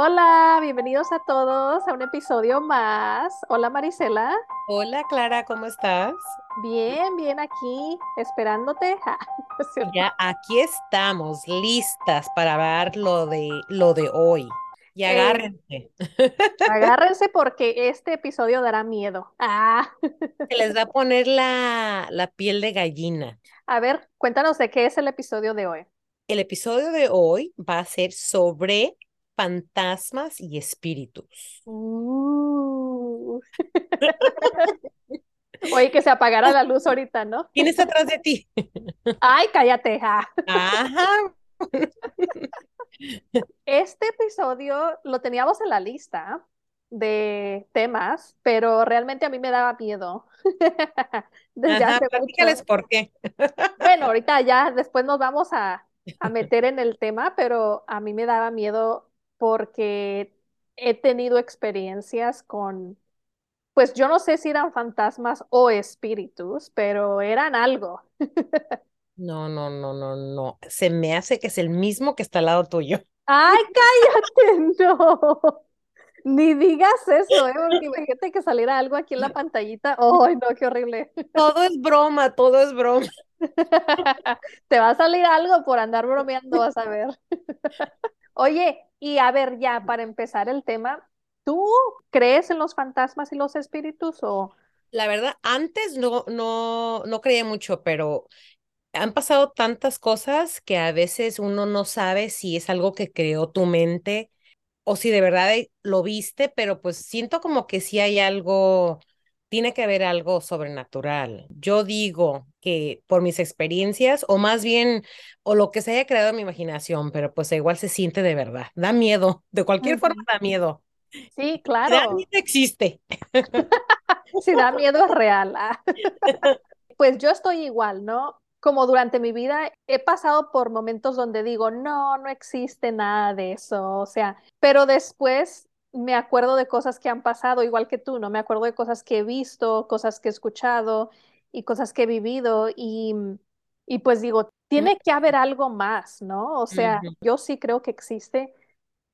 Hola, bienvenidos a todos a un episodio más. Hola Marisela. Hola Clara, ¿cómo estás? Bien, bien aquí, esperándote. Ja, ¿no es cierto? Ya aquí estamos, listas para ver lo de lo de hoy. Y Eh, agárrense, agárrense porque este episodio dará miedo. Ah, se les va a poner la, la piel de gallina. a ver, cuéntanos de qué es el episodio de hoy. El episodio de hoy va a ser sobre fantasmas y espíritus. Uh. Oye, que se apagara la luz ahorita, ¿no? ¿Quién está atrás de ti? Ay, cállate. ja. Ajá. Este episodio lo teníamos en la lista de temas, pero realmente a mí me daba miedo desde Ajá, hace por qué. Bueno, ahorita ya después nos vamos a, a meter en el tema, pero a mí me daba miedo porque he tenido experiencias con, pues yo no sé si eran fantasmas o espíritus, pero eran algo. No, no, no, no, no. Se me hace que es el mismo que está al lado tuyo. ¡Ay, cállate! No. Ni digas eso, ¿eh? Porque imagínate que saliera algo aquí en la pantallita. ¡Ay, no, qué horrible! Todo es broma, todo es broma. Te va a salir algo por andar bromeando, vas a ver. Oye, y a ver, ya para empezar el tema, ¿tú crees en los fantasmas y los espíritus o La verdad, antes no, no, no creía mucho, pero han pasado tantas cosas que a veces uno no sabe si es algo que creó tu mente o si de verdad eh, lo viste, pero pues siento como que sí hay algo, tiene que haber algo sobrenatural. Yo digo que por mis experiencias, o más bien, o lo que se haya creado en mi imaginación, pero pues igual se siente de verdad. Da miedo, de cualquier forma da miedo. Sí, Y da claro. miedo existe. Si da miedo es real. ah. Pues yo estoy igual, ¿no? Como durante mi vida he pasado por momentos donde digo, no, no existe nada de eso, o sea, pero después me acuerdo de cosas que han pasado, igual que tú, ¿no? Me acuerdo de cosas que he visto, cosas que he escuchado y cosas que he vivido y, y pues digo, tiene que haber algo más, ¿no? O sea, yo sí creo que existe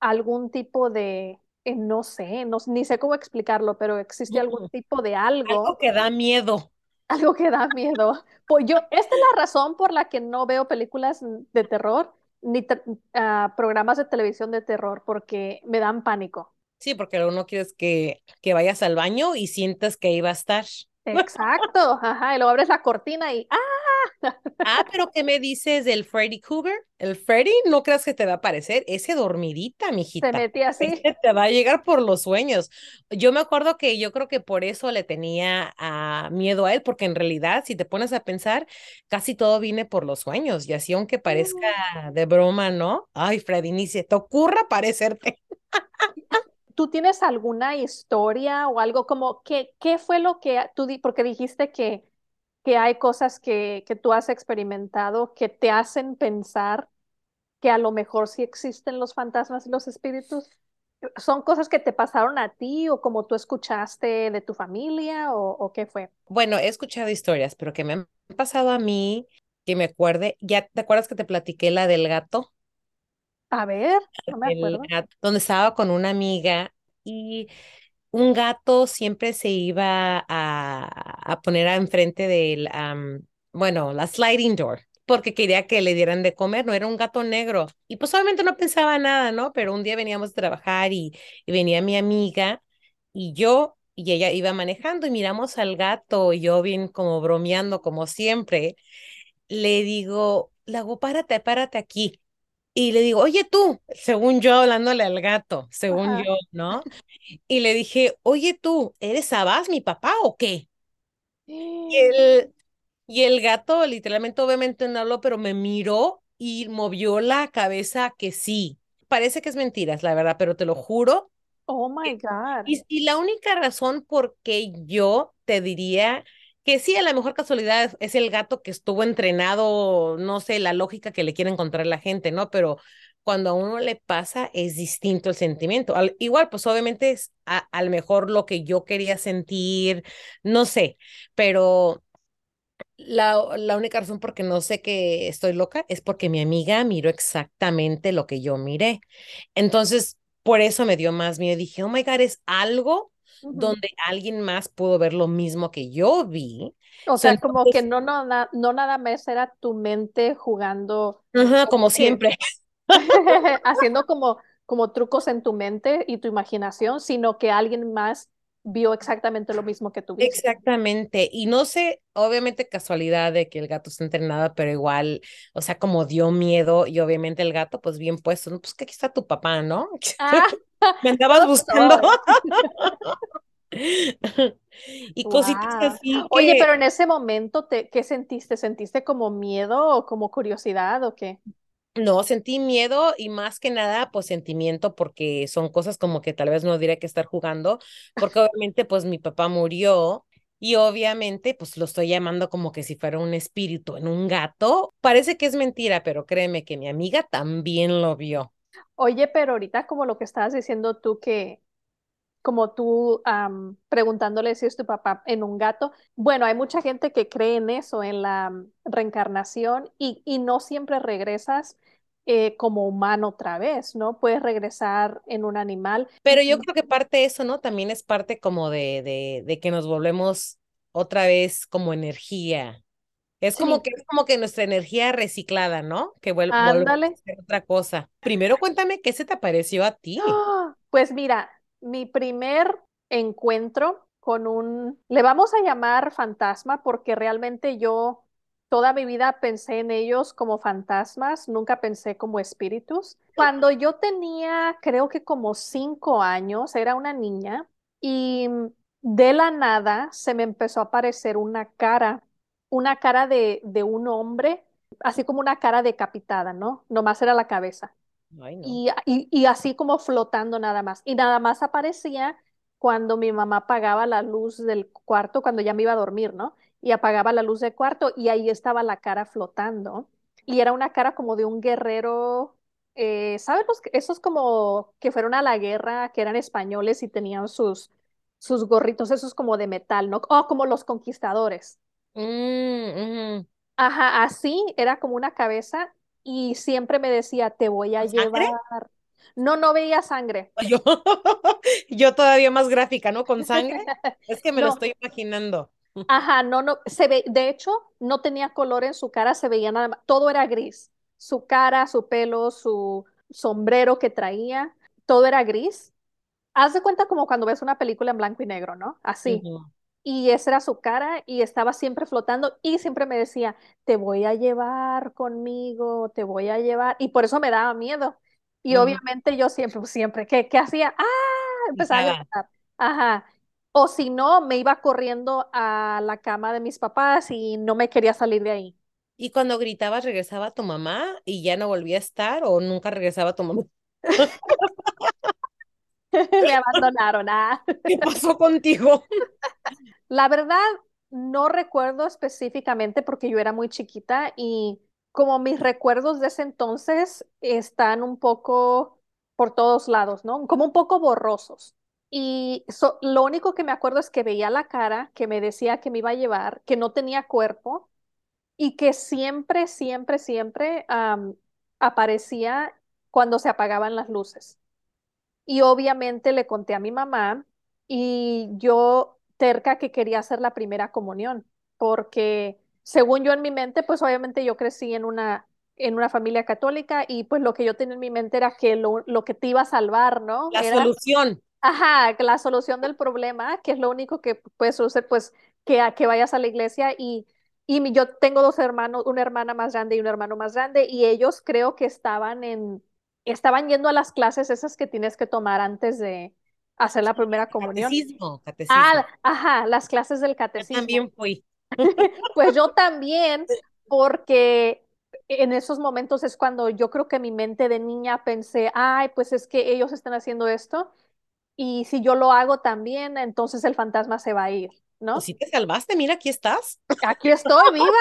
algún tipo de, eh, no sé, no, ni sé cómo explicarlo, pero existe algún tipo de Algo algo que da miedo. algo que da miedo. Pues yo, esta es la razón por la que no veo películas de terror ni te- ah, programas de televisión de terror, porque me dan pánico. Sí, porque lo uno quieres que, que vayas al baño y sientas que ahí va a estar. Exacto, ajá, y luego abres la cortina y ¡ah! Ah, pero ¿qué me dices del Freddy Krueger? El Freddy, no creas que te va a aparecer, ese dormidita, Se mijita. metía así. Ese te va a llegar por los sueños. Yo me acuerdo que yo creo que por eso le tenía ah, miedo a él, porque en realidad, si te pones a pensar, casi todo viene por los sueños. Y así, aunque parezca de broma, ¿no? Ay, Freddy, ni se te ocurra parecerte. ¿Tú tienes alguna historia o algo como qué, qué fue lo que tú porque dijiste que, que hay cosas que, que tú has experimentado que te hacen pensar que a lo mejor sí existen los fantasmas y los espíritus. ¿Son cosas que te pasaron a ti o como tú escuchaste de tu familia o, o qué fue? Bueno, he escuchado historias, pero que me han pasado a mí, que me acuerde, ¿ya te acuerdas que te platiqué la del gato? A ver, no me acuerdo. donde estaba con una amiga y un gato siempre se iba a, a poner a enfrente del, bueno, la sliding door, porque quería que le dieran de comer, no era un gato negro. Y pues obviamente no pensaba nada, ¿no? Pero un día veníamos a trabajar y, y venía mi amiga y yo y ella iba manejando y miramos al gato y yo bien como bromeando como siempre, le digo, Lago, párate, párate aquí. Y le digo, oye tú, según yo hablándole al gato, según Ajá. yo, ¿no? Y le dije, oye tú, ¿eres Sabás, mi papá o qué? Y el, y el gato literalmente, obviamente no habló, pero me miró y movió la cabeza que sí. Parece que es mentiras, la verdad, pero te lo juro. Oh my God. Y, y la única razón por qué yo te diría que sí, a la mejor casualidad es el gato que estuvo entrenado, no sé, la lógica que le quiere encontrar la gente, ¿no? Pero cuando a uno le pasa es distinto el sentimiento. Al- igual, pues obviamente es a, a lo mejor lo que yo quería sentir, no sé, pero la, la única razón por qué no sé que estoy loca es porque mi amiga miró exactamente lo que yo miré. Entonces, por eso me dio más miedo. Dije, oh my God, es algo Donde alguien más pudo ver lo mismo que yo vi. O sea, como que no, no, na- no nada más era tu mente jugando, ajá, como siempre. haciendo como, como trucos en tu mente y tu imaginación, sino que alguien más vio exactamente lo mismo que tú viste. Exactamente. Y no sé, obviamente casualidad de que el gato está entrenado, pero igual, o sea, como dio miedo y obviamente el gato, pues bien puesto, ¿no? Pues que aquí está tu papá, ¿no? Ah, Me andabas buscando. Y cositas Wow. así Oye, pero en ese momento, te, ¿qué sentiste? ¿Sentiste como miedo o como curiosidad o qué? no, sentí miedo y más que nada, pues sentimiento, porque son cosas como que tal vez no diría que estar jugando, porque obviamente, pues mi papá murió. Y obviamente, pues lo estoy llamando como que si fuera un espíritu en un gato. Parece que es mentira, pero créeme que mi amiga también lo vio. Oye, pero ahorita como lo que estabas diciendo tú que como tú am, preguntándole si es tu papá en un gato. Bueno, hay mucha gente que cree en eso, en la mm, reencarnación, y, y no siempre regresas eh, como humano otra vez, ¿no? Puedes regresar en un animal. Pero yo creo que parte de eso, ¿no? También es parte como de, de, de que nos volvemos otra vez como energía. Es como que es como que nuestra energía reciclada, ¿no? Que vuel- volvemos a hacer otra cosa. Primero cuéntame qué se te pareció a ti. ¡Ah! Pues mira, mi primer encuentro con un, le vamos a llamar fantasma porque realmente yo toda mi vida pensé en ellos como fantasmas, nunca pensé como espíritus. Cuando yo tenía, creo que como cinco años, era una niña y de la nada se me empezó a aparecer una cara, una cara de, de un hombre, así como una cara decapitada, ¿no? Nomás era la cabeza Ay, no. y, y, y así como flotando nada más. Y nada más aparecía cuando mi mamá apagaba la luz del cuarto, cuando ya me iba a dormir, ¿no? Y apagaba la luz del cuarto y ahí estaba la cara flotando. Y era una cara como de un guerrero, eh, ¿sabes? Esos como que fueron a la guerra, que eran españoles y tenían sus, sus gorritos, esos como de metal, ¿no? Oh, como los conquistadores. Mm, ujú. Ajá, así era como una cabeza y siempre me decía, te voy a ¿Con llevar. sangre? No, no veía sangre. Yo, yo todavía más gráfica, ¿no? Con sangre. Es que me lo No, estoy imaginando. ajá, no, no, se ve, de hecho, no tenía color en su cara, se veía nada más, todo era gris. Su cara, su pelo, su sombrero que traía, todo era gris. Haz de cuenta como cuando ves una película en blanco y negro, ¿no? Así. Ujú, Y esa era su cara y estaba siempre flotando y siempre me decía, te voy a llevar conmigo, te voy a llevar. Y por eso me daba miedo. Y obviamente yo siempre, pues, siempre, ¿qué, qué hacía? ¡Ah! Empezaba a Gritaba. gritar. Ajá. O si no, me iba corriendo a la cama de mis papás y no me quería salir de ahí. Y cuando gritabas, ¿regresaba tu mamá y ya no volvía a estar o nunca regresaba tu mamá? Me abandonaron. Ah. ¿Qué pasó contigo? La verdad, no recuerdo específicamente porque yo era muy chiquita y como mis recuerdos de ese entonces están un poco por todos lados, ¿no? Como un poco borrosos. Y lo único que me acuerdo es que veía la cara, que me decía que me iba a llevar, que no tenía cuerpo y que siempre, siempre, siempre aparecía cuando se apagaban las luces. Y obviamente le conté a mi mamá y yo terca que quería hacer la primera comunión, porque según yo en mi mente, pues obviamente yo crecí en una, en una familia católica y pues lo que yo tenía en mi mente era que lo, lo que te iba a salvar, ¿no? La Era, solución. ajá, la solución del problema, que es lo único que puedes hacer, pues que, a- que vayas a la iglesia y... Y mi- yo tengo dos hermanos, una hermana más grande y un hermano más grande, y ellos creo que estaban en, estaban yendo a las clases esas que tienes que tomar antes de hacer la primera comunión. Catecismo, Ah, catecismo. ajá, las clases del Yo catecismo. también fui. Pues yo también, porque en esos momentos es cuando yo creo que mi mente de niña pensé, ay, pues es que ellos están haciendo esto y si yo lo hago también, entonces el fantasma se va a ir, Pues ¿no? sí te salvaste, mira, aquí estás. Aquí estoy viva.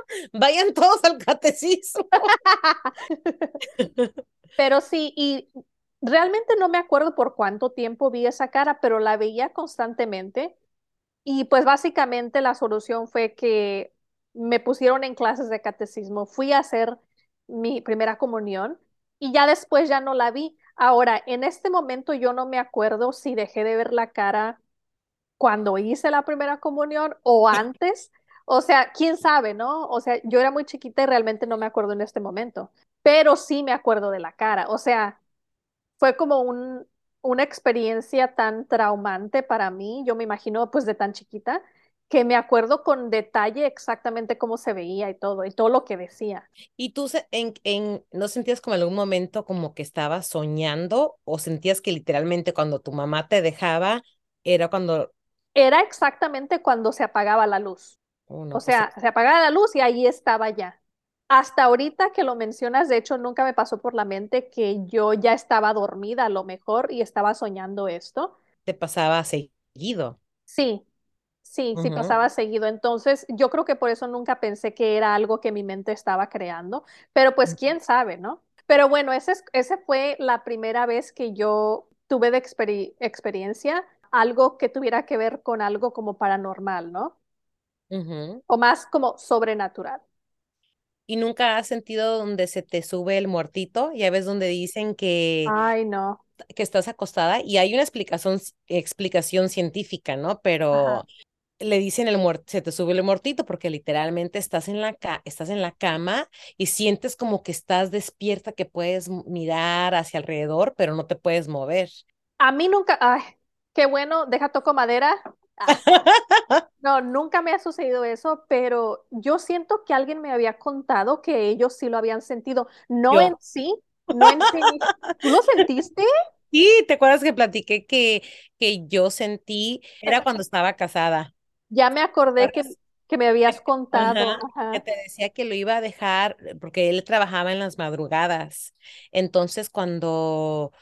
Vayan todos al catecismo. Pero sí, y realmente no me acuerdo por cuánto tiempo vi esa cara, pero la veía constantemente. Y pues básicamente la solución fue que me pusieron en clases de catecismo. Fui a hacer mi primera comunión y ya después ya no la vi. Ahora, en este momento yo no me acuerdo si dejé de ver la cara cuando hice la primera comunión o antes. O sea, quién sabe, ¿no? O sea, yo era muy chiquita y realmente no me acuerdo en este momento, pero sí me acuerdo de la cara. O sea, fue como un, una experiencia tan traumante para mí, yo me imagino pues de tan chiquita, que me acuerdo con detalle exactamente cómo se veía y todo, y todo lo que decía. ¿Y tú en, en, no sentías como en algún momento como que estabas soñando o sentías que literalmente cuando tu mamá te dejaba era cuando... Era exactamente cuando se apagaba la luz. Oh, o pues sea, se apagaba la luz y ahí estaba ya. Hasta ahorita que lo mencionas, de hecho, nunca me pasó por la mente que yo ya estaba dormida a lo mejor y estaba soñando esto. ¿Te pasaba seguido? Sí, sí, sí pasaba seguido. Entonces, yo creo que por eso nunca pensé que era algo que mi mente estaba creando, pero pues quién sabe, ¿no? Pero bueno, esa ese fue la primera vez que yo tuve de experiencia algo que tuviera que ver con algo como paranormal, ¿no? O más como sobrenatural y nunca has sentido donde se te sube el muertito, ya ves donde dicen que, Ay, no. que estás acostada y hay una explicación, explicación científica, ¿no? Pero le dicen el muerto, se te sube el muertito porque literalmente estás en la ca estás en la cama y sientes como que estás despierta, que puedes mirar hacia alrededor, pero no te puedes mover. A mí nunca, ay, qué bueno, deja toco madera. No, nunca me ha sucedido eso, pero yo siento que alguien me había contado que ellos sí lo habían sentido. No en sí, no en sí. ¿Tú lo sentiste? Sí, ¿te acuerdas que platiqué que, que yo sentí, era cuando estaba casada? Ya me acordé que, que me habías contado. Que te decía que lo iba a dejar porque él trabajaba en las madrugadas. Entonces, cuando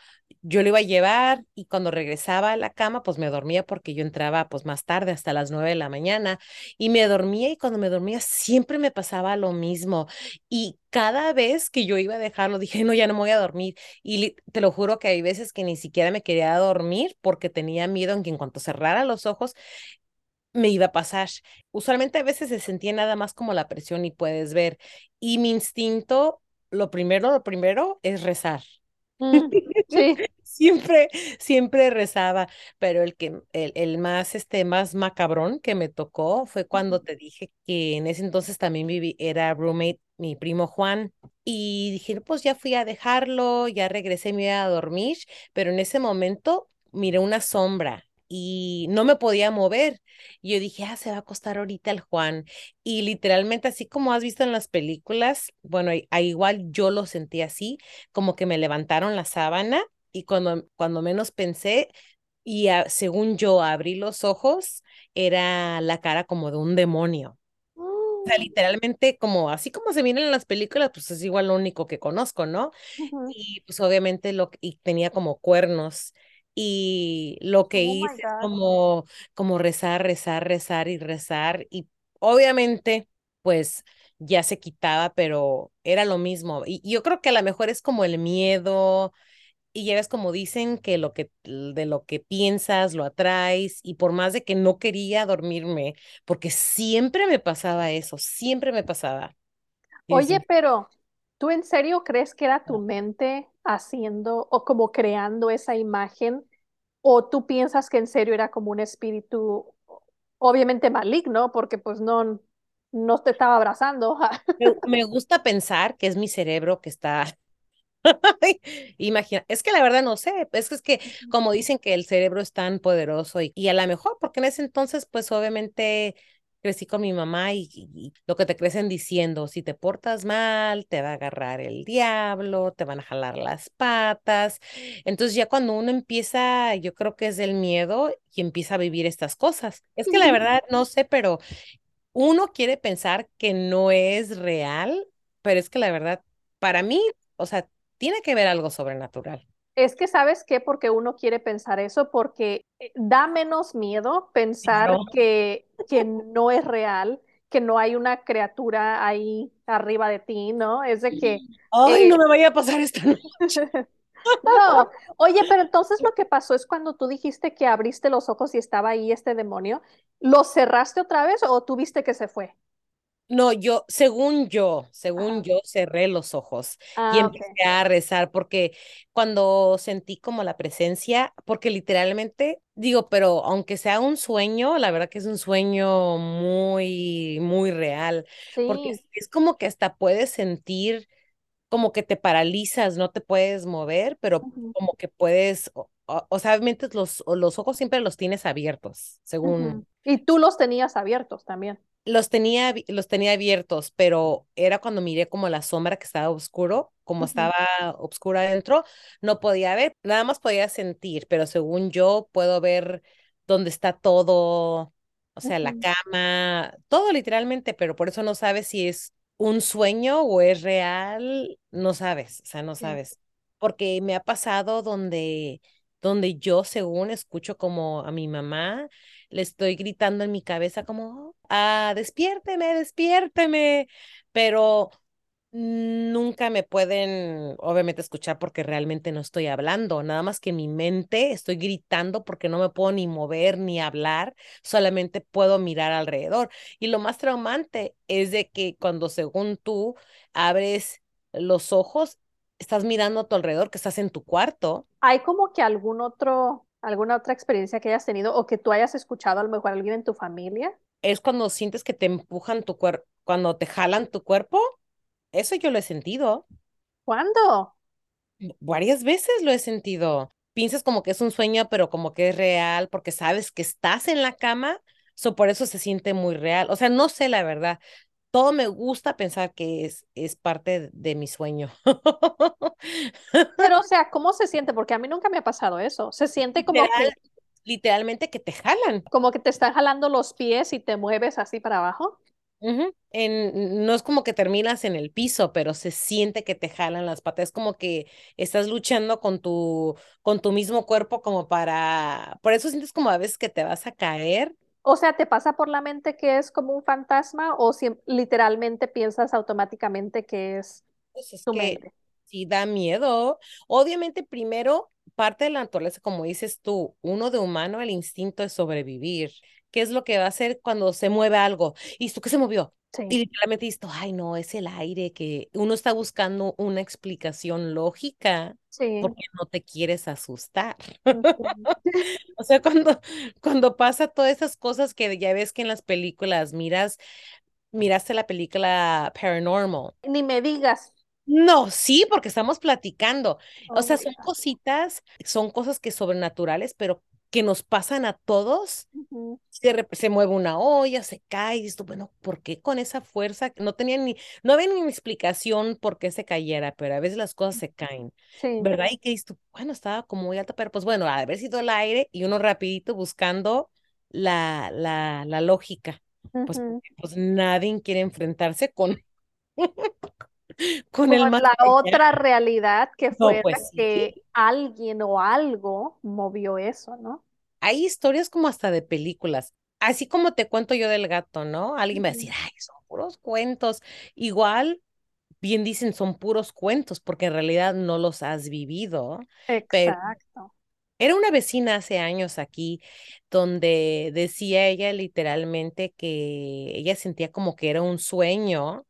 yo lo iba a llevar y cuando regresaba a la cama, pues me dormía porque yo entraba pues más tarde, hasta las nueve de la mañana, y me dormía y cuando me dormía siempre me pasaba lo mismo. Y cada vez que yo iba a dejarlo, dije, no, ya no me voy a dormir. Y te lo juro que hay veces que ni siquiera me quería dormir porque tenía miedo en que en cuanto cerrara los ojos, me iba a pasar. Usualmente a veces se sentía nada más como la presión y puedes ver. Y mi instinto, lo primero, lo primero es rezar. Mm, sí. Siempre, siempre rezaba, pero el que, el, el, más, este, más macabrón que me tocó fue cuando te dije que en ese entonces también viví, era roommate mi primo Juan, y dije, pues ya fui a dejarlo, ya regresé, me iba a dormir, pero en ese momento miré una sombra y no me podía mover. Y yo dije, ah, se va a acostar ahorita el Juan. Y literalmente, así como has visto en las películas, bueno, a, igual yo lo sentí así, como que me levantaron la sábana y cuando, cuando menos pensé, y según yo abrí los ojos, era la cara como de un demonio. O sea, mm. literalmente como así como se vienen en las películas, pues es igual lo único que conozco, ¿no? Y pues obviamente lo y tenía como cuernos y lo que oh hice es como como rezar, rezar, rezar y rezar y obviamente pues ya se quitaba, pero era lo mismo. Y, y yo creo que a lo mejor es como el miedo, y ya ves como dicen que lo que de lo que piensas lo atraes y por más de que no quería dormirme, porque siempre me pasaba eso, siempre me pasaba. Oye, pero ¿tú en serio crees que era tu mente haciendo o como creando esa imagen o tú piensas que en serio era como un espíritu obviamente maligno porque pues no no te estaba abrazando? me gusta pensar que es mi cerebro que está Imagina, es que la verdad no sé, es que, es que como dicen que el cerebro es tan poderoso y, y a lo mejor, porque en ese entonces, pues obviamente crecí con mi mamá y, lo que te crecen diciendo, si te portas mal, te va a agarrar el diablo, te van a jalar las patas. Entonces ya cuando uno empieza, yo creo que es el miedo y empieza a vivir estas cosas. Es que la verdad no sé, pero uno quiere pensar que no es real, pero es que la verdad, para mí, o sea, tiene que ver algo sobrenatural. Es que sabes qué, porque uno quiere pensar eso, porque eh, da menos miedo pensar que, que no es real, que no hay una criatura ahí arriba de ti, ¿no? Es de que... Ay, no eh, me vaya a pasar esta noche. no, oye, pero entonces lo que pasó es cuando tú dijiste que abriste los ojos y estaba ahí este demonio, ¿lo cerraste otra vez o tuviste que se fue? No, yo, según yo, según Ajá. yo, cerré los ojos y Ah, empecé a rezar porque cuando sentí como la presencia, porque literalmente digo, pero aunque sea un sueño, la verdad que es un sueño muy, muy real, porque es, es como que hasta puedes sentir como que te paralizas, no te puedes mover, pero como que puedes, o, o- o sea, obviamente los, los ojos siempre los tienes abiertos, según Y tú los tenías abiertos también. Los tenía, los tenía abiertos, pero era cuando miré como la sombra que estaba oscuro, como estaba oscura adentro, no podía ver, nada más podía sentir, pero según yo puedo ver dónde está todo, o sea, la cama, todo literalmente, pero por eso no sabes si es un sueño o es real, no sabes, o sea, no sabes, porque me ha pasado donde, donde yo según escucho como a mi mamá le estoy gritando en mi cabeza como, ah, despiérteme, despiérteme, pero nunca me pueden, obviamente, escuchar porque realmente no estoy hablando, nada más que mi mente estoy gritando porque no me puedo ni mover ni hablar, solamente puedo mirar alrededor. Y lo más traumante es de que cuando según tú abres los ojos, estás mirando a tu alrededor, que estás en tu cuarto ¿Hay como que algún otro, alguna otra experiencia que hayas tenido o que tú hayas escuchado a lo mejor alguien en tu familia? es cuando sientes que te empujan tu cuerpo, cuando te jalan tu cuerpo. Eso yo lo he sentido. ¿Cuándo? Varias veces lo he sentido. Piensas como que es un sueño, pero como que es real, porque sabes que estás en la cama, so por eso se siente muy real. O sea, no sé la verdad. Todo me gusta pensar que es, es parte de mi sueño. Pero, o sea, ¿cómo se siente? Porque a mí nunca me ha pasado eso. Se siente como Literal, que, literalmente que te jalan. como que te están jalando los pies y te mueves así para abajo. En, no es como que terminas en el piso, pero se siente que te jalan las patas. Es como que estás luchando con tu, con tu mismo cuerpo como para... Por eso sientes como a veces que te vas a caer. O sea, ¿te pasa por la mente que es como un fantasma o si literalmente piensas automáticamente que es Pues es tu que mente? sí da miedo. Obviamente, primero, parte de la naturaleza, como dices tú, uno de humano, el instinto es sobrevivir. ¿Qué es lo que va a hacer cuando se mueve algo? ¿Y esto qué se movió? Y literalmente tú, ay, no, es el aire, que uno está buscando una explicación lógica sí. porque no te quieres asustar. O sea, cuando, cuando pasa todas esas cosas que ya ves que en las películas miras, miraste la película Paranormal. Ni me digas. No, sí, porque estamos platicando. O Oh sea, son cositas, son cosas que sobrenaturales, pero que nos pasan a todos. Ujú, Se, rep- se mueve una olla, se cae, y tú, bueno, ¿por qué con esa fuerza? No tenía ni, no había ni explicación por qué se cayera, pero a veces las cosas se caen, Sí. ¿verdad? Y que tú, bueno, estaba como muy alta, pero pues bueno, de haber sido el aire y uno rapidito buscando la, la, la lógica. Pues ujú. porque pues nadie quiere enfrentarse con, con Con el más la otra realidad que No, fuera pues sí. que alguien o algo movió eso, ¿no? Hay historias como hasta de películas. Así como te cuento yo del gato, ¿no? Alguien va a decir, ay, son puros cuentos. Igual, bien dicen, son puros cuentos, porque en realidad no los has vivido. Pero Exacto. era una vecina hace años aquí donde decía ella literalmente que ella sentía como que era un sueño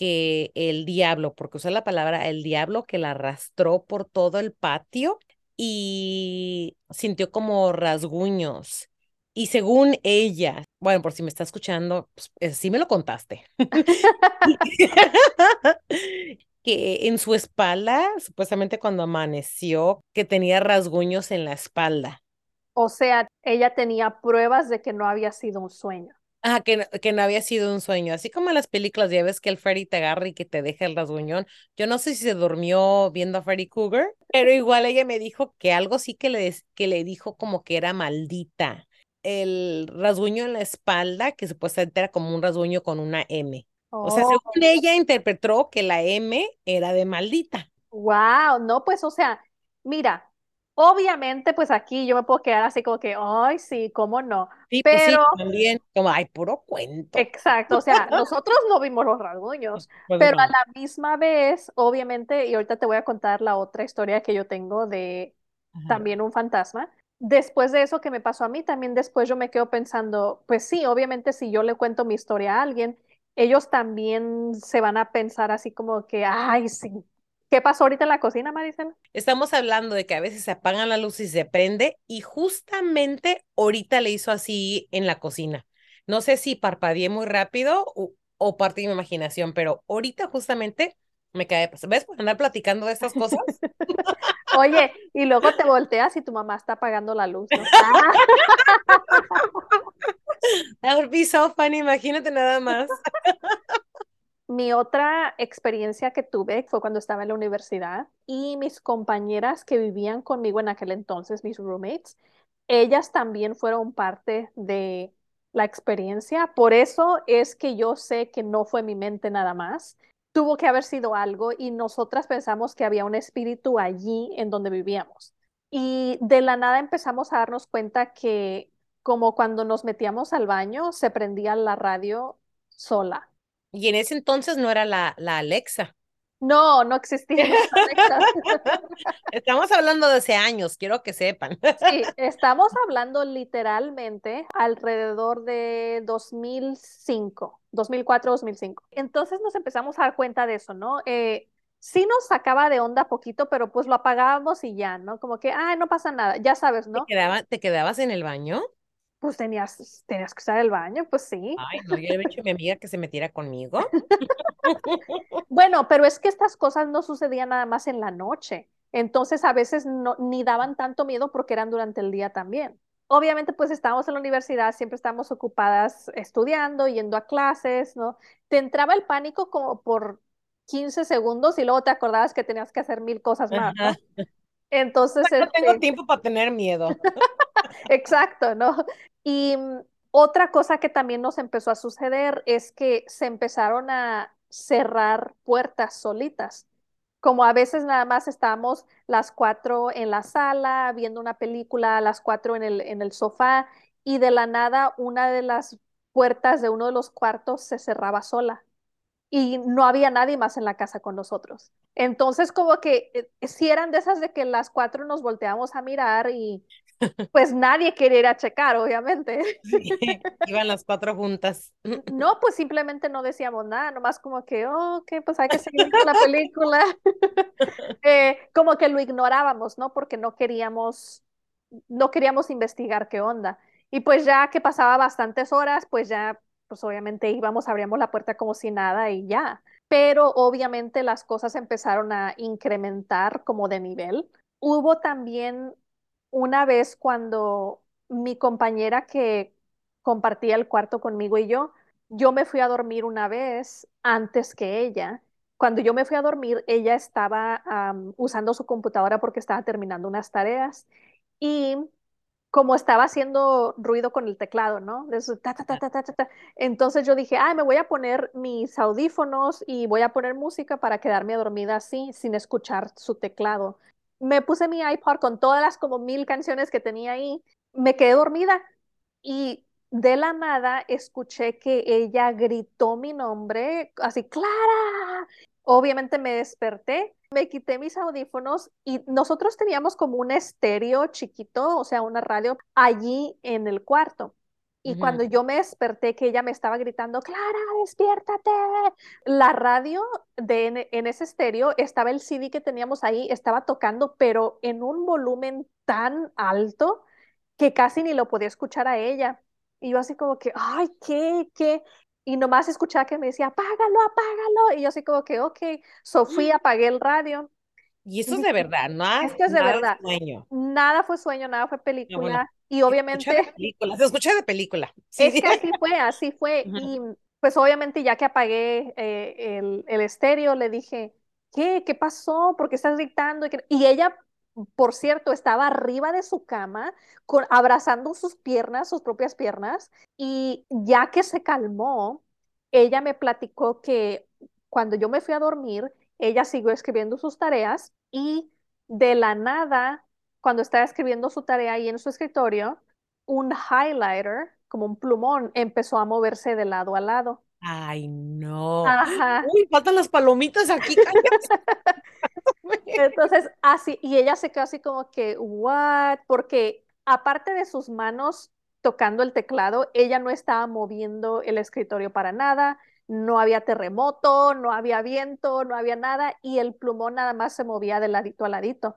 que el diablo, porque usó la palabra el diablo que la arrastró por todo el patio y sintió como rasguños. Y según ella, bueno, por si me está escuchando, pues, eh, sí me lo contaste, que en su espalda, supuestamente cuando amaneció, que tenía rasguños en la espalda. O sea, ella tenía pruebas de que no había sido un sueño. Ah, que, no- que no había sido un sueño. Así como en las películas, ya ves que el Freddy te agarra y que te deja el rasguñón. Yo no sé si se durmió viendo a Freddy Cougar, pero igual ella me dijo que algo sí que le, que le dijo como que era maldita. El rasguño en la espalda, que supuestamente era como un rasguño con una M. O sea, según Oh, ella interpretó que la M era de maldita. wow, no, pues, o sea, mira, obviamente, pues aquí yo me puedo quedar así como que, ay, sí, cómo no. Sí, pues sí, Pero yo también. Como, ay, puro cuento. Exacto, o sea, nosotros no vimos los rasguños, Pues pero a no. la misma vez, obviamente, y ahorita te voy a contar la otra historia que yo tengo de Ajá. también un fantasma. Después de eso que me pasó a mí, también después yo me quedo pensando, pues sí, obviamente si yo le cuento mi historia a alguien, ellos también se van a pensar así como que, ay, sí. ¿Qué pasó ahorita en la cocina, Maricela? Estamos hablando de que a veces se apagan la luz y se prende y justamente ahorita le hizo así en la cocina. No sé si parpadeé muy rápido o, o parte de mi imaginación, pero ahorita justamente me cae, ¿ves? Por andar platicando de estas cosas. Oye, y luego te volteas y tu mamá está apagando la luz. ¿no? That would be so funny, imagínate nada más. Mi otra experiencia que tuve fue cuando estaba en la universidad y mis compañeras que vivían conmigo en aquel entonces, mis roommates, ellas también fueron parte de la experiencia. Por eso es que yo sé que no fue mi mente nada más. Tuvo que haber sido algo y nosotras pensamos que había un espíritu allí en donde vivíamos. Y de la nada empezamos a darnos cuenta que como cuando nos metíamos al baño, se prendía la radio sola. Y en ese entonces no era la, la Alexa. No, no existía Alexa. Estamos hablando de hace años, quiero que sepan. Sí, estamos hablando literalmente alrededor de 2005, 2004, 2005. Entonces nos empezamos a dar cuenta de eso, ¿no? Eh, sí nos sacaba de onda poquito, pero pues lo apagábamos y ya, ¿no? Como que, ay, no pasa nada, ya sabes, ¿no? ¿Te, quedaba, ¿Te quedabas en el baño? Pues tenías, tenías que usar el baño, pues sí. Ay, no, yo le he dicho a mi amiga que se metiera conmigo. Bueno, pero es que estas cosas no sucedían nada más en la noche. Entonces a veces no, ni daban tanto miedo porque eran durante el día también. Obviamente pues estábamos en la universidad, siempre estábamos ocupadas estudiando, yendo a clases, ¿no? Te entraba el pánico como por 15 segundos y luego te acordabas que tenías que hacer mil cosas más, ¿no? Entonces, No tengo este, tiempo para tener miedo. Exacto, ¿no? Y mm, otra cosa que también nos empezó a suceder es que se empezaron a cerrar puertas solitas. Como a veces nada más estábamos las cuatro en la sala viendo una película, las cuatro en el, en el sofá y de la nada una de las puertas de uno de los cuartos se cerraba sola y no había nadie más en la casa con nosotros. Entonces, como que eh, si eran de esas de que las cuatro nos volteamos a mirar y pues nadie quería ir a checar, obviamente. Sí, iban las cuatro juntas. No, pues simplemente no decíamos nada, nomás como que, oh, ok, pues hay que seguir con la película. Eh, como que lo ignorábamos, ¿no? Porque no queríamos, no queríamos investigar qué onda. Y pues ya que pasaba bastantes horas, pues ya, pues obviamente íbamos, abríamos la puerta como si nada y ya. Pero obviamente las cosas empezaron a incrementar como de nivel. Hubo también una vez cuando mi compañera que compartía el cuarto conmigo y yo, yo me fui a dormir una vez antes que ella. Cuando yo me fui a dormir, ella estaba usando su computadora porque estaba terminando unas tareas y como estaba haciendo ruido con el teclado, ¿no? Ta, ta, ta. Entonces yo dije, ay, me voy a poner mis audífonos y voy a poner música para quedarme dormida así, sin escuchar su teclado. Me puse mi iPod con todas las como mil canciones que tenía ahí, me quedé dormida y de la nada escuché que ella gritó mi nombre, así, Clara. Obviamente me desperté, me quité mis audífonos y nosotros teníamos como un estéreo chiquito, o sea, una radio allí en el cuarto. Y cuando yo me desperté, que ella me estaba gritando, Clara, despiértate. La radio de en, en ese estéreo estaba el CD que teníamos ahí, estaba tocando, pero en un volumen tan alto que casi ni lo podía escuchar a ella. Y yo así como que, ay, ¿qué? ¿Qué? Y nomás escuchaba que me decía, apágalo, apágalo. Y yo así como que, ok, so fui, apagué el radio. Y eso es de verdad, no esto es de nada verdad. sueño. Nada fue sueño, nada fue No, bueno, película. Y se escucha de obviamente película, se escucha de película. Sí, es sí. que así fue, así fue. Ujú. Y pues obviamente ya que apagué eh, el, el estéreo, le dije, ¿qué? ¿Qué pasó? ¿Por qué estás gritando? Y ella, por cierto, estaba arriba de su cama, con, abrazando sus piernas, sus propias piernas. Y ya que se calmó, ella me platicó que cuando yo me fui a dormir, ella siguió escribiendo sus tareas y de la nada, cuando estaba escribiendo su tarea ahí en su escritorio, un highlighter, como un plumón, empezó a moverse de lado a lado. Ay, no. Ajá. Uy, faltan las palomitas aquí. Entonces, así, y ella se quedó así como que, ¿what? Porque aparte de sus manos tocando el teclado, ella no estaba moviendo el escritorio para nada, no había terremoto, no había viento, no había nada y el plumón nada más se movía de ladito a ladito.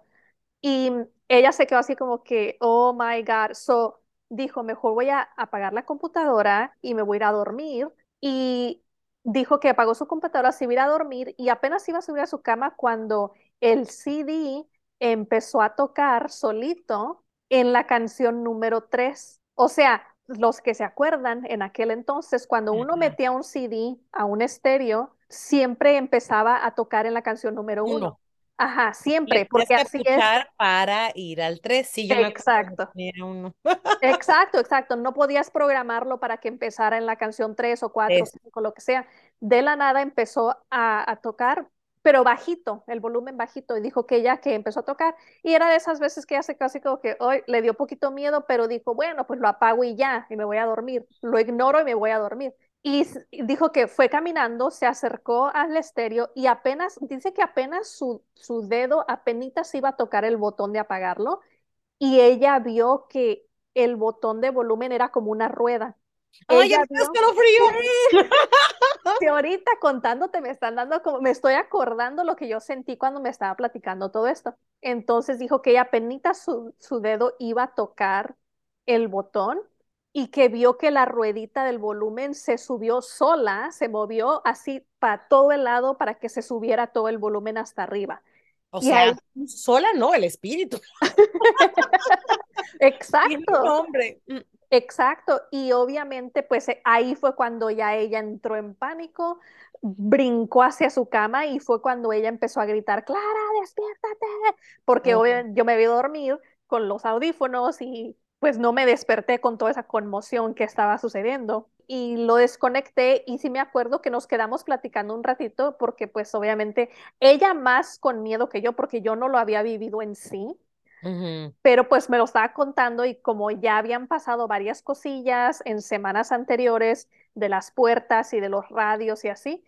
Y ella se quedó así como que, oh my God, so dijo, mejor voy a apagar la computadora y me voy a ir a dormir. Y dijo que apagó su computadora, se iba a ir a dormir y apenas iba a subir a su cama cuando el CD empezó a tocar solito en la canción número 3. O sea, los que se acuerdan, en aquel entonces, cuando uno metía un CD a un estéreo, siempre empezaba a tocar en la canción número uno. Ajá, siempre, porque así es. para ir al 3, sí, yo Exacto. uno. exacto, exacto. No podías programarlo para que empezara en la canción 3 o 4 o 5, lo que sea. De la nada empezó a, a tocar pero bajito, el volumen bajito, y dijo que ella que empezó a tocar, y era de esas veces que hace casi como que hoy le dio poquito miedo, pero dijo, bueno, pues lo apago y ya, y me voy a dormir, lo ignoro y me voy a dormir. Y dijo que fue caminando, se acercó al estéreo y apenas, dice que apenas su, su dedo apenas iba a tocar el botón de apagarlo y ella vio que el botón de volumen era como una rueda ¡Ay, vio... frío! Sí, ahorita contándote me están dando como, me estoy acordando lo que yo sentí cuando me estaba platicando todo esto. Entonces dijo que ella penita su, su dedo iba a tocar el botón y que vio que la ruedita del volumen se subió sola, se movió así para todo el lado para que se subiera todo el volumen hasta arriba. O sea, sola no, el espíritu. Exacto. hombre. Exacto, y obviamente pues eh, ahí fue cuando ya ella entró en pánico, brincó hacia su cama y fue cuando ella empezó a gritar, Clara, despiértate, porque obviamente yo me vi dormir con los audífonos y pues no me desperté con toda esa conmoción que estaba sucediendo. Y lo desconecté y sí me acuerdo que nos quedamos platicando un ratito porque pues obviamente ella más con miedo que yo porque yo no lo había vivido en sí pero pues me lo estaba contando y como ya habían pasado varias cosillas en semanas anteriores de las puertas y de los radios y así,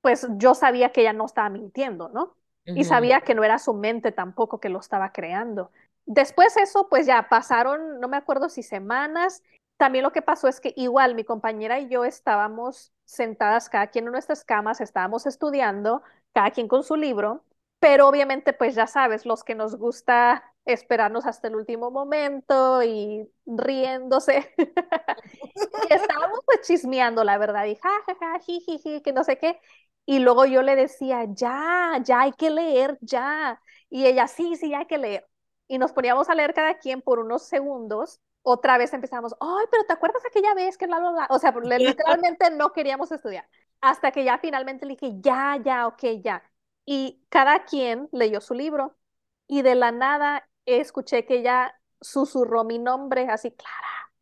pues yo sabía que ella no estaba mintiendo, ¿no? Y sabía que no era su mente tampoco que lo estaba creando. Después eso, pues ya pasaron, no me acuerdo si semanas. También lo que pasó es que igual mi compañera y yo estábamos sentadas cada quien en nuestras camas, estábamos estudiando, cada quien con su libro, pero obviamente pues ya sabes, los que nos gusta esperarnos hasta el último momento y riéndose. y estábamos pues chismeando, la verdad, y jajaja, jijiji, que no sé qué. Y luego yo le decía, ya, ya hay que leer, ya. Y ella, sí, sí, hay que leer. Y nos poníamos a leer cada quien por unos segundos. Otra vez empezamos, ay, pero ¿te acuerdas aquella vez que la, la, la? O sea, literalmente no queríamos estudiar. Hasta que ya finalmente le dije, ya, ya, ok, ya. Y cada quien leyó su libro. Y de la nada escuché que ella susurró mi nombre, así, Clara.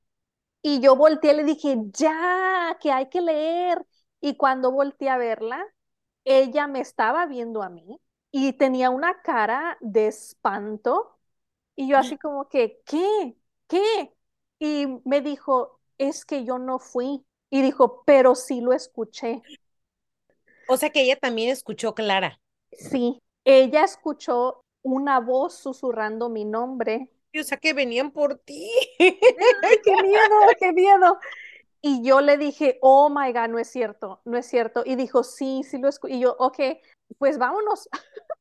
Y yo volteé y le dije, ya, que hay que leer. Y cuando volteé a verla, ella me estaba viendo a mí y tenía una cara de espanto. Y yo así como que, ¿qué? ¿Qué? Y me dijo, es que yo no fui. Y dijo, pero sí lo escuché. O sea que ella también escuchó Clara. Sí, ella escuchó una voz susurrando mi nombre. O sea que venían por ti. ¡Ay, qué miedo, qué miedo! Y yo le dije, oh my God, no es cierto, no es cierto. Y dijo, sí, sí lo escuché. Y yo, ok, pues vámonos.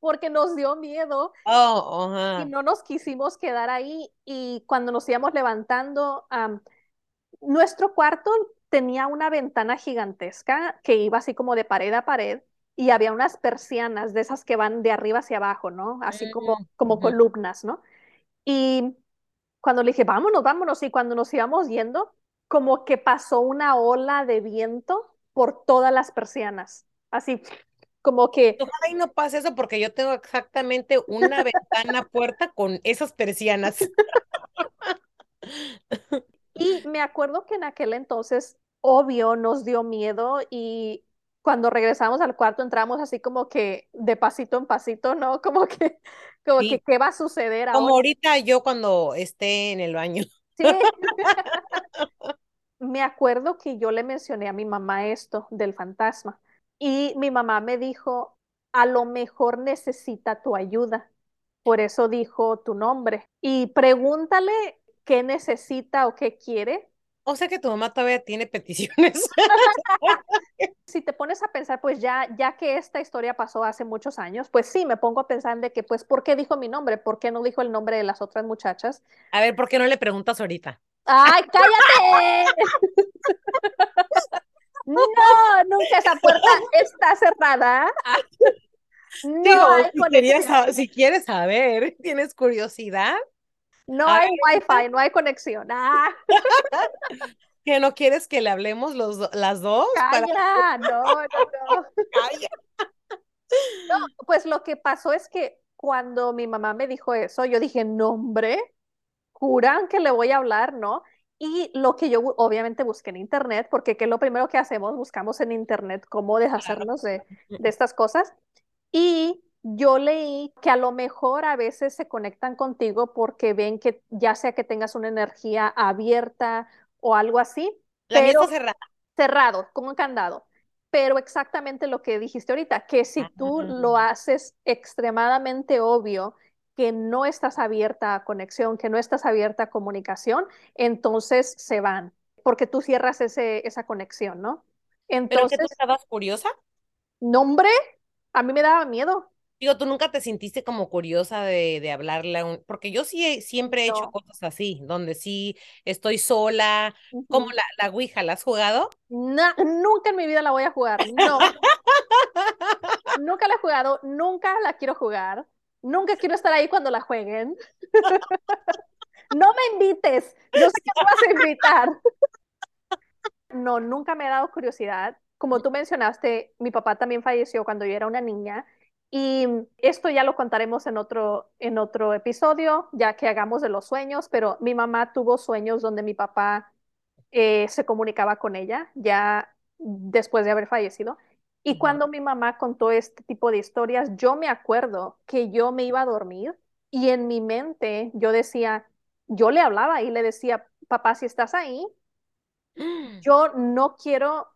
Porque nos dio miedo. Oh, y no nos quisimos quedar ahí. Y cuando nos íbamos levantando, nuestro cuarto tenía una ventana gigantesca que iba así como de pared a pared y había unas persianas de esas que van de arriba hacia abajo, ¿no? Así como, mm, como columnas, ¿no? Y cuando le dije, vámonos, vámonos, y cuando nos íbamos yendo, como que pasó una ola de viento por todas las persianas, así como que... Ojalá y no pase eso porque yo tengo exactamente una ventana puerta con esas persianas. y me acuerdo que en aquel entonces, obvio, nos dio miedo y cuando regresamos al cuarto entramos así como que de pasito en pasito, ¿no? Como que, como que, ¿qué va a suceder ahora? Como ahorita yo cuando esté en el baño. Sí. me acuerdo que yo le mencioné a mi mamá esto del fantasma y mi mamá me dijo, a lo mejor necesita tu ayuda. Por eso dijo tu nombre. Y pregúntale qué necesita o qué quiere O sea que tu mamá todavía tiene peticiones. si te pones a pensar, pues ya, ya que esta historia pasó hace muchos años, pues sí, me pongo a pensar de que, pues, ¿por qué dijo mi nombre? ¿Por qué no dijo el nombre de las otras muchachas? A ver, ¿por qué no le preguntas ahorita? ¡Ay, cállate! no, nunca esa puerta está cerrada. No si, si quieres saber, ¿tienes curiosidad? No hay wifi, no hay conexión. Ah. ¿Que no quieres que le hablemos los, las dos? Calla, no, no, no. Calla. No, pues lo que pasó es que cuando mi mamá me dijo eso, yo dije, nombre, juran que le voy a hablar, ¿no? Y lo que yo obviamente busqué en internet, porque ¿qué es lo primero que hacemos? Buscamos en internet cómo deshacernos de, de estas cosas. Y yo leí que a lo mejor a veces se conectan contigo porque ven que ya sea que tengas una energía abierta o algo así. La pero cerrada. Cerrado, como un candado. Pero exactamente lo que dijiste ahorita, que si tú lo ah. haces extremadamente obvio que no estás abierta a conexión, que no estás abierta a comunicación, entonces se van, porque tú cierras ese, esa conexión, ¿no? Entonces, ¿Pero que tú estabas curiosa? Nombre, a mí me daba miedo. Digo, tú nunca te sentiste como curiosa de, de hablarle a un... Porque yo sí siempre he hecho cosas así, donde sí estoy sola, como la, la Ouija, ¿la has jugado? nunca en mi vida la voy a jugar, no. nunca la he jugado, nunca la quiero jugar, nunca quiero estar ahí cuando la jueguen. no me invites, yo sé que me vas a invitar. no, nunca me ha dado curiosidad. Como tú mencionaste, mi papá también falleció cuando yo era una niña y esto ya lo contaremos en otro, en otro episodio, ya que hagamos de los sueños, pero mi mamá tuvo sueños donde mi papá eh, se comunicaba con ella ya después de haber fallecido. Y cuando mi mamá contó este tipo de historias, yo me acuerdo que yo me iba a dormir y en mi mente yo decía, yo le hablaba y le decía, papá, si estás ahí, yo no quiero,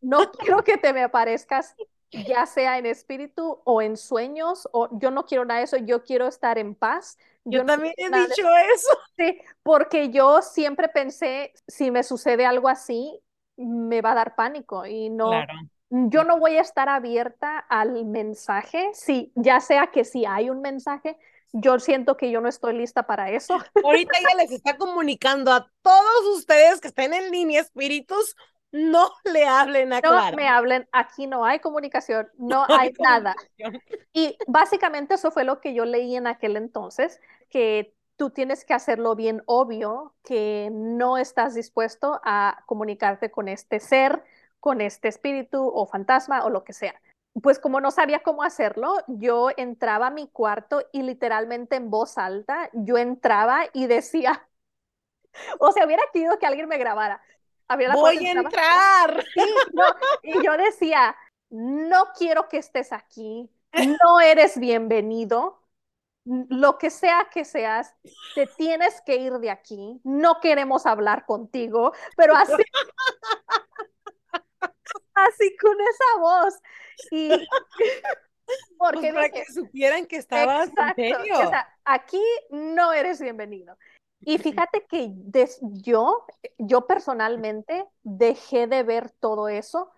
no quiero que te me aparezcas ya sea en espíritu o en sueños, o yo no quiero nada de eso, yo quiero estar en paz. Yo, también he dicho eso. Sí, porque yo siempre pensé, si me sucede algo así, me va a dar pánico y no, yo no voy a estar abierta al mensaje, si, ya sea que si hay un mensaje, yo siento que yo no estoy lista para eso. Ahorita ella les está comunicando a todos ustedes que estén en línea, espíritus, no le hablen a No me hablen, aquí no hay comunicación, no, hay, nada. Y básicamente eso fue lo que yo leí en aquel entonces, que tú tienes que hacerlo bien obvio, que no estás dispuesto a comunicarte con este ser, con este espíritu o fantasma o lo que sea. Pues como no sabía cómo hacerlo, yo entraba a mi cuarto y literalmente en voz alta, yo entraba y decía, o sea, hubiera querido que alguien me grabara Voy a entrar. y yo decía, no quiero que estés aquí, no eres bienvenido, lo que sea que seas, te tienes que ir de aquí, no queremos hablar contigo, pero así, así con esa voz. Y pues porque para que supieran que estabas en serio. O sea, aquí no eres bienvenido. Y fíjate que yo, yo personalmente dejé de ver todo eso.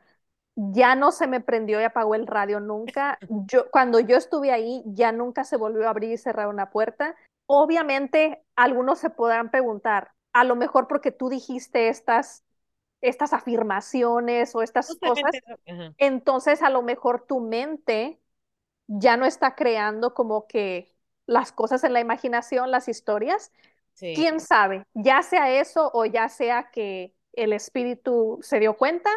Ya no se me prendió y apagó el radio nunca. Yo, cuando yo estuve ahí, ya nunca se volvió a abrir y cerrar una puerta. Obviamente, algunos se podrán preguntar, a lo mejor porque tú dijiste estas, estas afirmaciones o estas cosas, entonces a lo mejor tu mente ya no está creando como que las cosas en la imaginación, las historias, ¿Quién sabe? Ya sea eso o ya sea que el espíritu se dio cuenta,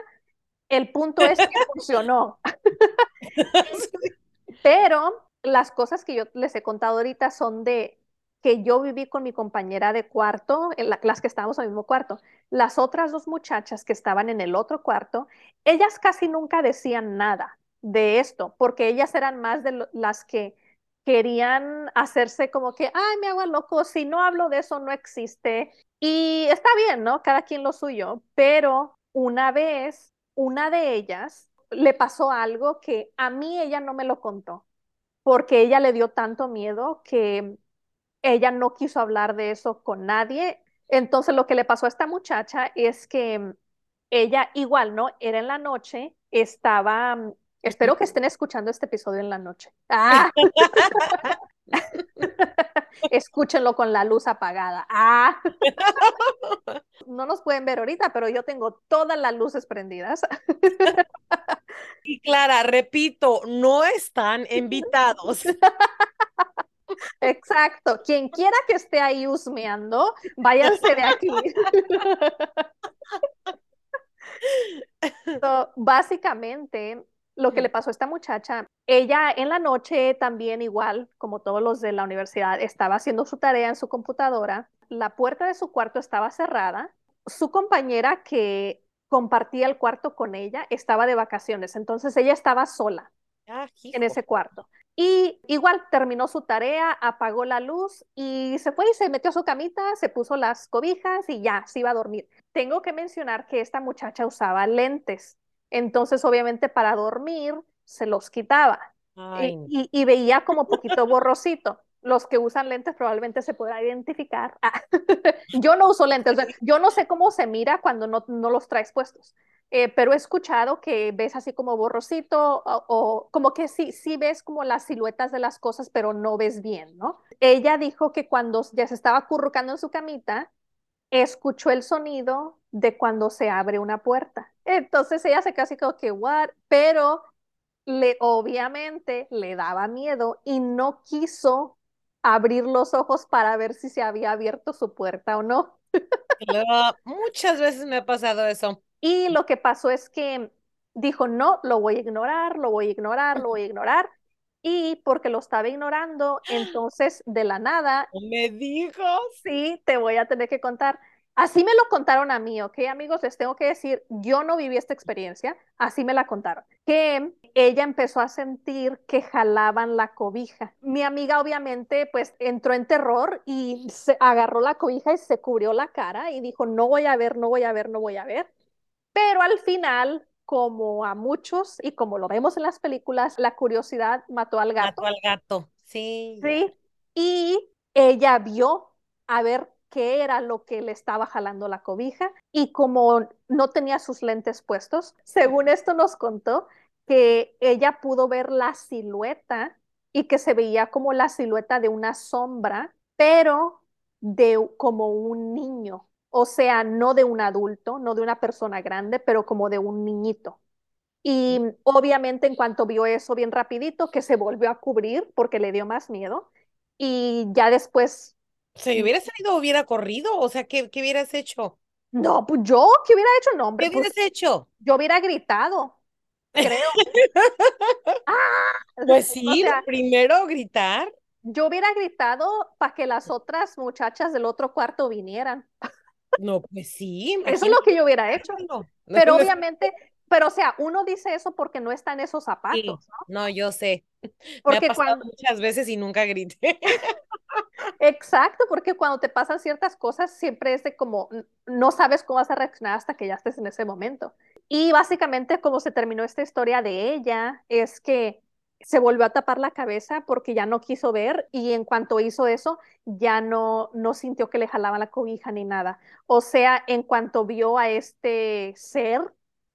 el punto es que funcionó. Pero las cosas que yo les he contado ahorita son de que yo viví con mi compañera de cuarto, las que estábamos en el mismo cuarto. Las otras dos muchachas que estaban en el otro cuarto, ellas casi nunca decían nada de esto, porque ellas eran más de las que querían hacerse como que, ay, me hago loco, si no hablo de eso no existe. Y está bien, ¿no? Cada quien lo suyo, pero una vez, una de ellas le pasó algo que a mí ella no me lo contó, porque ella le dio tanto miedo que ella no quiso hablar de eso con nadie. Entonces lo que le pasó a esta muchacha es que ella igual, ¿no? Era en la noche, estaba, espero que estén escuchando este episodio en la noche. ¡Ah! Escúchenlo con la luz apagada. ¡Ah! No nos pueden ver ahorita, pero yo tengo todas las luces prendidas. Y Clara, repito, no están invitados. Exacto. Quien quiera que esté ahí husmeando, váyanse de aquí. So, básicamente, lo que le pasó a esta muchacha, ella en la noche también igual, como todos los de la universidad, estaba haciendo su tarea en su computadora. La puerta de su cuarto estaba cerrada. Su compañera que compartía el cuarto con ella estaba de vacaciones, entonces ella estaba sola Ah, en ese cuarto. Y igual terminó su tarea, apagó la luz y se fue y se metió a su camita, se puso las cobijas y ya, se iba a dormir. Tengo que mencionar que esta muchacha usaba lentes, entonces obviamente para dormir se los quitaba y, no. y- y veía como poquito borrosito. Los que usan lentes probablemente se puedan identificar. Ah, Yo no uso lentes, o sea, yo no sé cómo se mira cuando no, no los traes puestos. Eh, pero he escuchado que ves así como borrosito o, o como que sí, sí ves como las siluetas de las cosas, pero no ves bien, ¿no? Ella dijo que cuando ya se estaba acurrucando en su camita, escuchó el sonido de cuando se abre una puerta. Entonces ella se así como que, what? Pero le obviamente le daba miedo y no quiso abrir los ojos para ver si se había abierto su puerta o no. Muchas veces me ha pasado eso. Y lo que pasó es que dijo, no, lo voy a ignorar, lo voy a ignorar, lo voy a ignorar. Y porque lo estaba ignorando, entonces de la nada, me dijo. sí, te voy a tener que contar. Así me lo contaron a mí, ¿ok, amigos? Les tengo que decir, yo no viví esta experiencia, así me la contaron. Que ella empezó a sentir que jalaban la cobija. Mi amiga obviamente pues entró en terror y se agarró la cobija y se cubrió la cara y dijo, no voy a ver, no voy a ver, no voy a ver. Pero al final, como a muchos y como lo vemos en las películas, la curiosidad mató al gato. Mató al gato. Sí. Sí, y ella vio a ver qué era lo que le estaba jalando la cobija y como no tenía sus lentes puestos, según esto nos contó que ella pudo ver la silueta y que se veía como la silueta de una sombra, pero de como un niño, o sea, no de un adulto, no de una persona grande, pero como de un niñito. Y obviamente en cuanto vio eso bien rapidito, que se volvió a cubrir porque le dio más miedo. Y ya después, Si hubiera salido, hubiera corrido. O sea, ¿qué, qué hubieras hecho? no, pues yo, ¿qué hubiera hecho? No, ¿Qué hombre, pues hubieras hecho? yo hubiera gritado, creo. Pues O sí, sea, primero gritar. yo hubiera gritado para que las otras muchachas del otro cuarto vinieran. No, pues sí, Eso es lo que yo hubiera hecho. Pero No, obviamente, pero o sea, uno dice eso porque no está en esos sí, zapatos, ¿no? no, yo sé. Me ha Porque pasado cuando, muchas veces y nunca grité. Exacto, porque cuando te pasan ciertas cosas siempre es de como no sabes cómo vas a reaccionar hasta que ya estés en ese momento. Y básicamente como se terminó esta historia de ella es que se volvió a tapar la cabeza porque ya no quiso ver y en cuanto hizo eso ya no no sintió que le jalaban la cobija ni nada. O sea, en cuanto vio a este ser,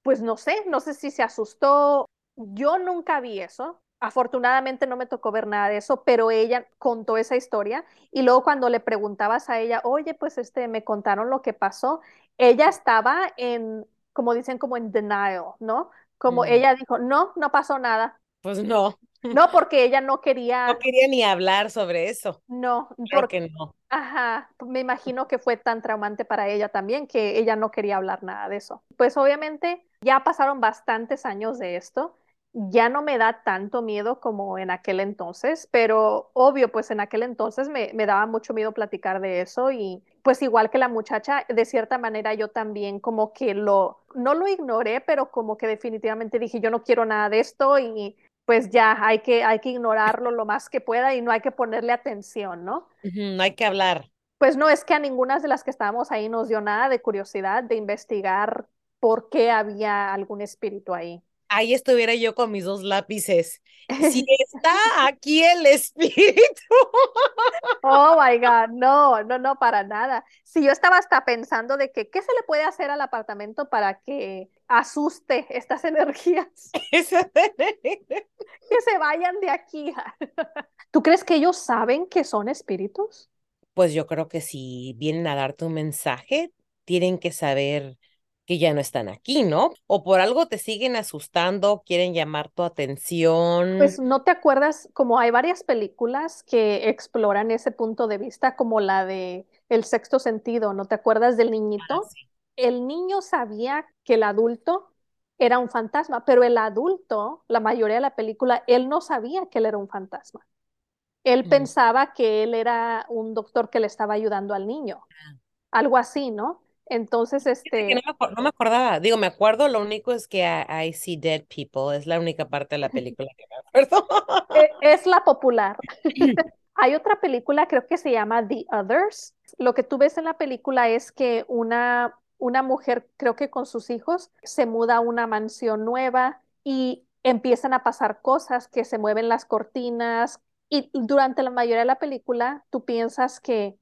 pues no sé, no sé si se asustó. Yo nunca vi eso. Afortunadamente no me tocó ver nada de eso, pero ella contó esa historia y luego cuando le preguntabas a ella, oye, pues este, me contaron lo que pasó, ella estaba en, como dicen, como en denial, ¿no? Como Mm, ella dijo, no, no pasó nada. Pues no, No, porque ella no no quería, quería ni hablar sobre eso. no, Claro porque, que no. ajá, me imagino que fue tan traumante para ella también que ella no quería hablar nada de eso. Pues obviamente ya pasaron bastantes años de esto. Ya no me da tanto miedo como en aquel entonces, pero obvio, pues en aquel entonces me, me daba mucho miedo platicar de eso y pues igual que la muchacha, de cierta manera yo también como que lo, no lo ignoré, pero como que definitivamente dije, yo no quiero nada de esto y pues ya hay que, hay que ignorarlo lo más que pueda y no hay que ponerle atención, ¿no? No hay que hablar. Pues no es que a ninguna de las que estábamos ahí nos dio nada de curiosidad de investigar por qué había algún espíritu ahí. ahí estuviera yo con mis dos lápices. Si está aquí el espíritu. Oh my God, no, no, no, para nada. Si yo estaba hasta pensando de que, ¿qué se le puede hacer al apartamento para que asuste estas energías? que se vayan de aquí. ¿Tú crees que ellos saben que son espíritus? Pues yo creo que si vienen a darte un mensaje, tienen que saber que ya no están aquí, ¿no? O por algo te siguen asustando, quieren llamar tu atención. Pues no te acuerdas, como hay varias películas que exploran ese punto de vista, como la de El sexto sentido, ¿no te acuerdas del niñito? Ah, sí. El niño sabía que el adulto era un fantasma, pero el adulto, la mayoría de la película, él no sabía que él era un fantasma. Él Mm. pensaba que él era un doctor que le estaba ayudando al niño, Ah. algo así, ¿no? Entonces, que no este, me, no me acordaba. Digo, me acuerdo, lo único es que I, I see dead people. Es la única parte de la película que me acuerdo. e- es la popular. Hay otra película, creo que se llama The Others. Lo que tú ves en la película es que una, una mujer, creo que con sus hijos, se muda a una mansión nueva y empiezan a pasar cosas, que se mueven las cortinas y durante la mayoría de la película tú piensas que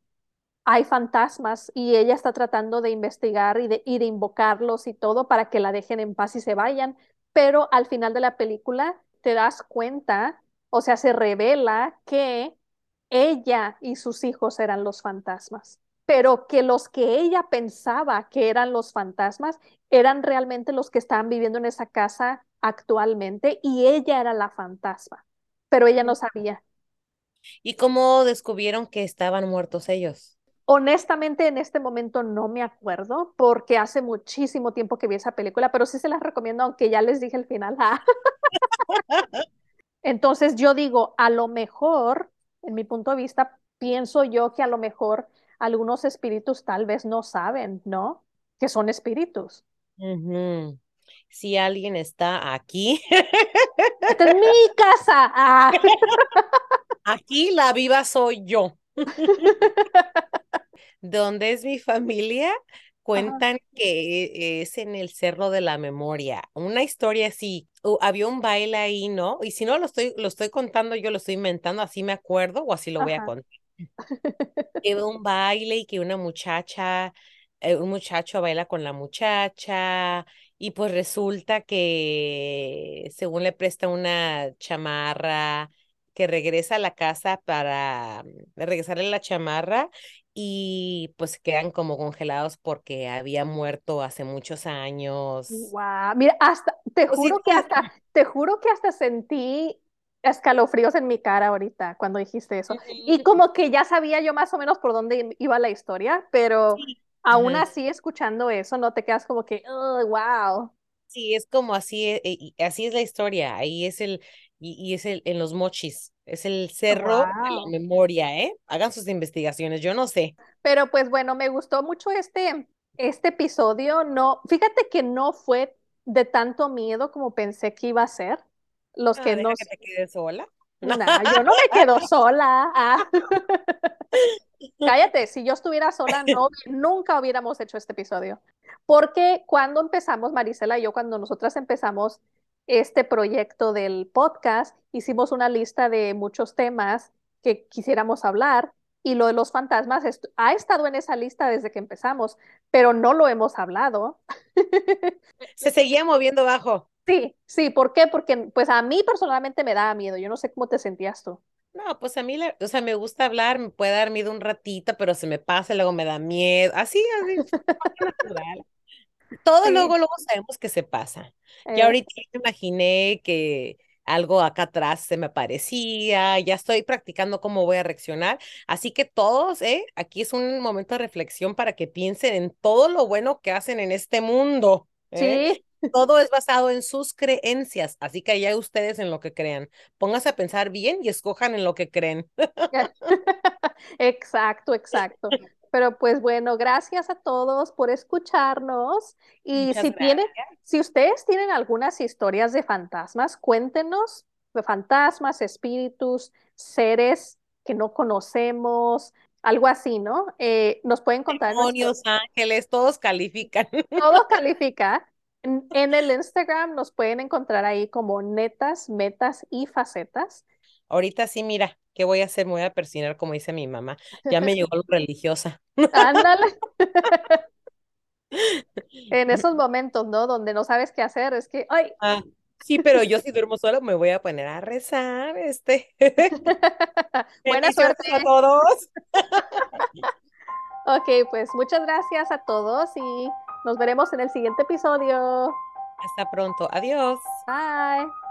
hay fantasmas y ella está tratando de investigar y de, invocarlos y todo para que la dejen en paz y se vayan, pero al final de la película te das cuenta, o sea, se revela que ella y sus hijos eran los fantasmas, pero que los que ella pensaba que eran los fantasmas eran realmente los que estaban viviendo en esa casa actualmente y ella era la fantasma, pero ella no sabía. ¿Y cómo descubrieron que estaban muertos ellos? Honestamente, en este momento no me acuerdo porque hace muchísimo tiempo que vi esa película, pero sí se las recomiendo, aunque ya les dije el final. Ah. Entonces yo digo, a lo mejor, en mi punto de vista, pienso yo que a lo mejor algunos espíritus tal vez no saben, ¿no? Que son espíritus. Si alguien está aquí, Esta es mi casa. Ah. aquí la viva soy yo. Donde es mi familia, Ajá, cuentan que es en el Cerro de la Memoria. Una historia así. había un baile ahí, ¿no? Y si no lo estoy, lo estoy contando, yo lo estoy inventando, así me acuerdo o así lo voy a contar. Que un baile y que una muchacha, eh, un muchacho baila con la muchacha y pues resulta que según le presta una chamarra, que regresa a la casa para mm, regresarle la chamarra y pues quedan como congelados porque había muerto hace muchos años. Guau, Mira, hasta, te juro que hasta, te juro que hasta sentí escalofríos en mi cara ahorita cuando dijiste eso. Y como que ya sabía yo más o menos por dónde iba la historia, pero Sí. aún Ajá. así escuchando eso no te quedas como que, oh, wow. Sí, es como así, eh, así es la historia, ahí es el, y, y es el, en los mochis, es el cerro de la memoria, ¿eh? Hagan sus investigaciones, yo no sé. Pero pues bueno, me gustó mucho este, este episodio. No, fíjate que no fue de tanto miedo como pensé que iba a ser. Los Ah, que deja que te quedes sola. nah, yo no me quedo sola. Ah. Cállate, si yo estuviera sola, no, nunca hubiéramos hecho este episodio. Porque cuando empezamos, Marisela y yo, cuando nosotras empezamos este proyecto del podcast, hicimos una lista de muchos temas que quisiéramos hablar y lo de los fantasmas est- ha estado en esa lista desde que empezamos, pero no lo hemos hablado. Se seguía moviendo bajo. Sí, sí, ¿por qué? Porque pues a mí personalmente me daba miedo. Yo no sé cómo te sentías tú. No, pues a mí, la- o sea, me gusta hablar, me puede dar miedo un ratito, pero se me pasa, luego me da miedo, así, así, natural. Todo Sí, luego, luego sabemos que se pasa. Ya eh, ahorita me imaginé que algo acá atrás se me parecía, ya estoy practicando cómo voy a reaccionar. Así que todos, ¿eh? Aquí es un momento de reflexión para que piensen en todo lo bueno que hacen en este mundo, ¿eh? sí. Todo es basado en sus creencias, así que ya ustedes en lo que crean. Pónganse a pensar bien y escojan en lo que creen. Exacto, exacto. Pero pues bueno, gracias a todos por escucharnos. Y Muchas si tienen, si ustedes tienen algunas historias de fantasmas, cuéntenos de fantasmas, espíritus, seres que no conocemos, algo así, ¿no? Eh, nos pueden contar Demonios, ángeles, todos califican. todo califica. En, en el Instagram nos pueden encontrar ahí como netas, metas y facetas. Ahorita sí, mira, ¿qué voy a hacer? Me voy a persinar, como dice mi mamá. Ya me llegó lo religiosa. Ándale. En esos momentos, ¿no? Donde no sabes qué hacer, es que, ay, Ah, sí, pero yo si duermo sola me voy a poner a rezar, este. buena suerte. a todos. Ok, pues muchas gracias a todos y nos veremos en el siguiente episodio. Hasta pronto. Adiós. Bye.